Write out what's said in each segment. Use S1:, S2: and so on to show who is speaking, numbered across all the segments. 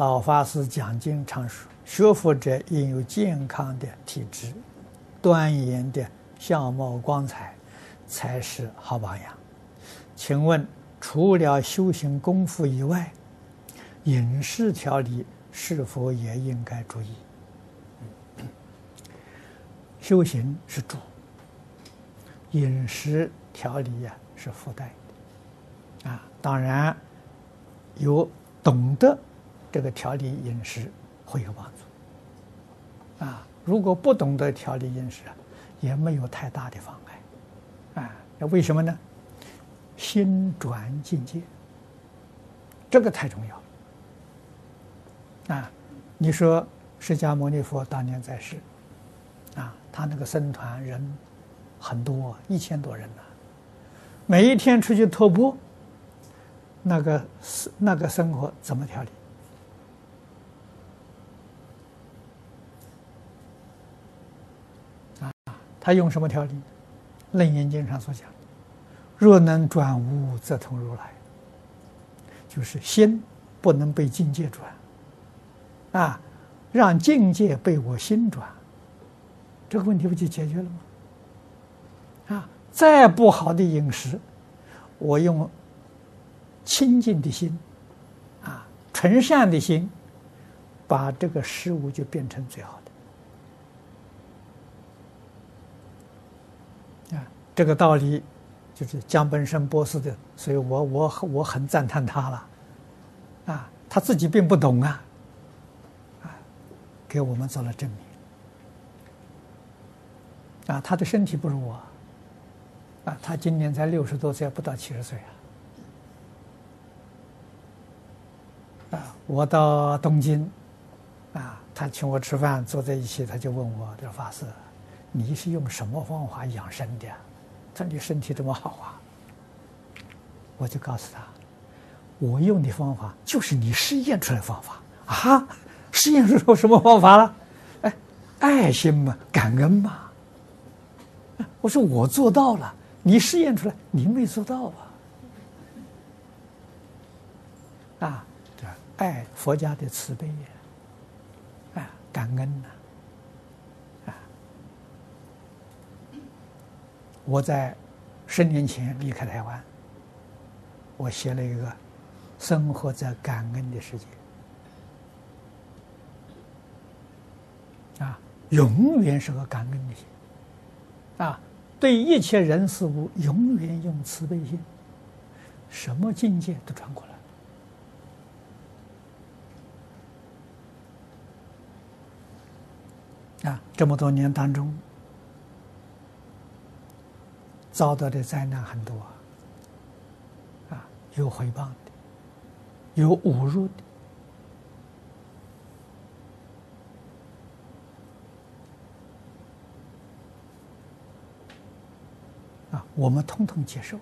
S1: 老法师讲经常说，学佛者应有健康的体质，端严的相貌光彩，才是好榜样。请问，除了修行功夫以外，饮食调理是否也应该注意？修行是主，饮食调理呀是附带的，啊，当然有懂得。这个调理饮食会有帮助，啊，如果不懂得调理饮食啊，也没有太大的妨碍，啊，那为什么呢？心转境界，这个太重要了，啊，你说释迦牟尼佛当年在世，啊，他那个僧团人很多，一千多人呢，每一天出去托钵，那个那个生活怎么调理？他用什么调理？《楞严经》上所讲：“若能转无，则通如来。”就是心不能被境界转，啊，让境界被我心转，这个问题不就解决了吗？啊，再不好的饮食，我用清净的心，啊，纯善的心，把这个食物就变成最好的。这个道理就是江本胜博士的，所以我我我很赞叹他了，啊，他自己并不懂啊，啊，给我们做了证明，啊，他的身体不如我，啊，他今年才六十多岁，不到七十岁啊，啊，我到东京，啊，他请我吃饭，坐在一起，他就问我这个法师，你是用什么方法养生的？他你身体这么好啊！我就告诉他，我用的方法就是你试验出来的方法啊！试验出什么方法了？哎，爱心嘛，感恩嘛。我说我做到了，你试验出来，你没做到啊！啊，对，爱佛家的慈悲呀，啊，感恩呐。我在十年前离开台湾，我写了一个《生活在感恩的世界》，啊，永远是个感恩的心，啊，对一切人事物永远用慈悲心，什么境界都转过来，啊，这么多年当中。遭到的灾难很多啊，有诽谤的，有侮辱的，啊，我们通通接受。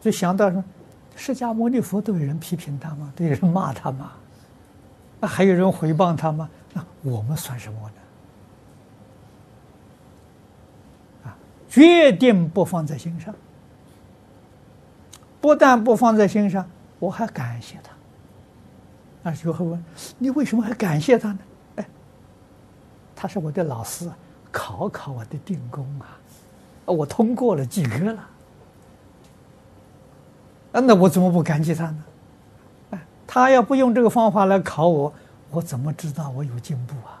S1: 就想到说，释迦牟尼佛都有人批评他吗？都有人骂他吗？那还有人诽谤他吗？那我们算什么呢？决定不放在心上，不但不放在心上，我还感谢他。那时候问你为什么还感谢他呢？哎，他是我的老师，考考我的定功啊，我通过了及格了。那我怎么不感激他呢？哎，他要不用这个方法来考我，我怎么知道我有进步啊？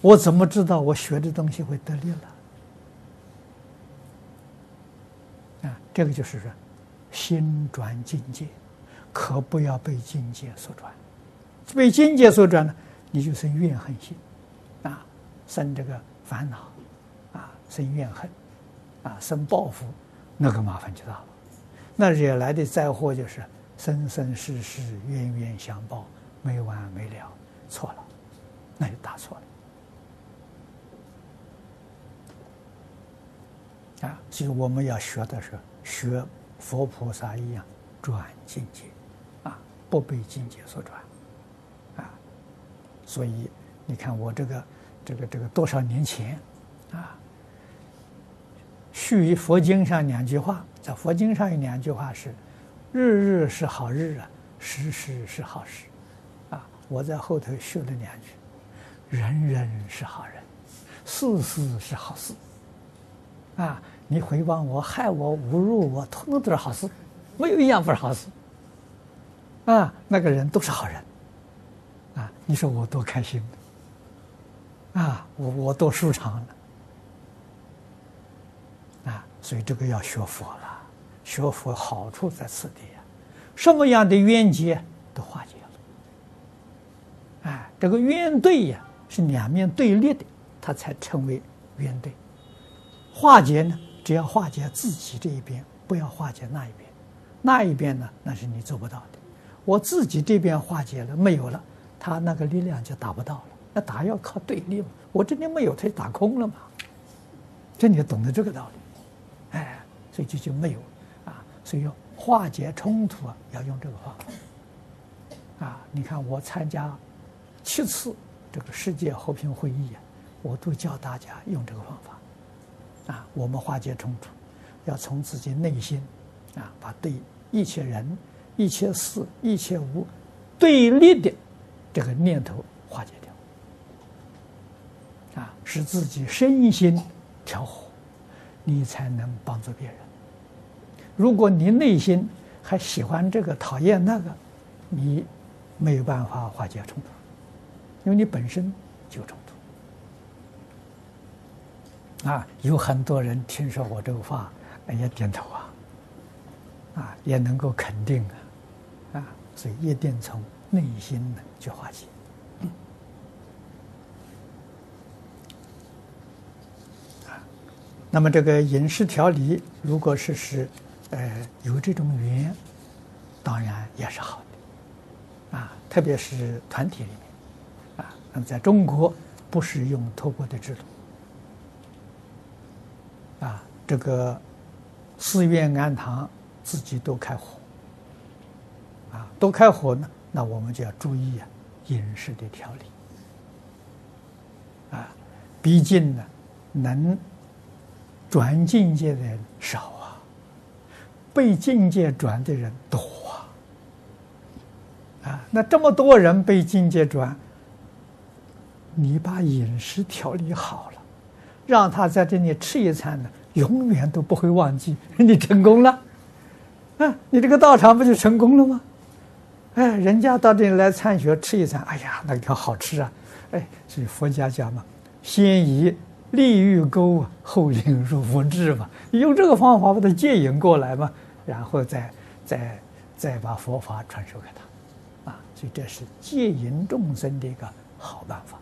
S1: 我怎么知道我学的东西会得力了？啊这个就是说，心转境界，可不要被境界所转。被境界所转呢，你就生怨恨心，啊，生这个烦恼，啊，生怨恨，啊，生报复，那个麻烦就大了。那惹来的灾祸就是生生世世冤冤相报，没完没了，错了，那就大错了。啊，所以我们要学的是。学佛菩萨一样转境界，啊，不被境界所转，啊，所以你看我这个这个这个多少年前，啊，续于佛经上两句话，在佛经上有两句话是：日日是好日啊，时时是好时，啊，我在后头学了两句：人人是好人，事事是好事。啊，你诽谤我、害我、侮辱我，通通都是好事，没有一样不是好事。啊，那个人都是好人。啊，你说我多开心！啊，我我多舒畅了。啊，所以这个要学佛了，学佛好处在此地呀，什么样的冤结都化解了。哎，这个冤对呀，是两面对立的，它才称为冤对。化解呢，只要化解自己这一边，不要化解那一边。那一边呢，那是你做不到的。我自己这边化解了，没有了，他那个力量就达不到了。那打要靠对立嘛，我这边没有，他就打空了嘛。这你懂得这个道理，哎，所以就就没有啊。所以要化解冲突啊，要用这个方法啊。你看我参加七次这个世界和平会议啊，我都教大家用这个方法啊。我们化解冲突，要从自己内心啊，把对一切人、一切事、一切物对立的这个念头化解掉。啊，使自己身心调和，你才能帮助别人。如果你内心还喜欢这个、讨厌那个，你没有办法化解冲突，因为你本身就冲突。啊，有很多人听说我这个话，也点头啊，啊，也能够肯定啊，啊，所以一定从内心呢去化解。那么这个饮食调理，如果是是，呃，有这种缘，当然也是好的，啊，特别是团体里面，啊，那么在中国不是用托钵的制度，啊，这个寺院庵堂自己都开火，啊，都开火呢，那我们就要注意啊，饮食的调理，啊，毕竟呢，能。转境界的人少啊，被境界转的人多啊！啊，那这么多人被境界转，你把饮食调理好了，让他在这里吃一餐呢，永远都不会忘记，你成功了，啊，你这个道场不就成功了吗？哎，人家到这里来参学吃一餐，哎呀，那个好吃啊！哎，所以佛家讲嘛，先以。利欲钩，后引入佛智嘛，用这个方法把它接引过来嘛，然后再再再把佛法传授给他，啊，所以这是接引众生的一个好办法。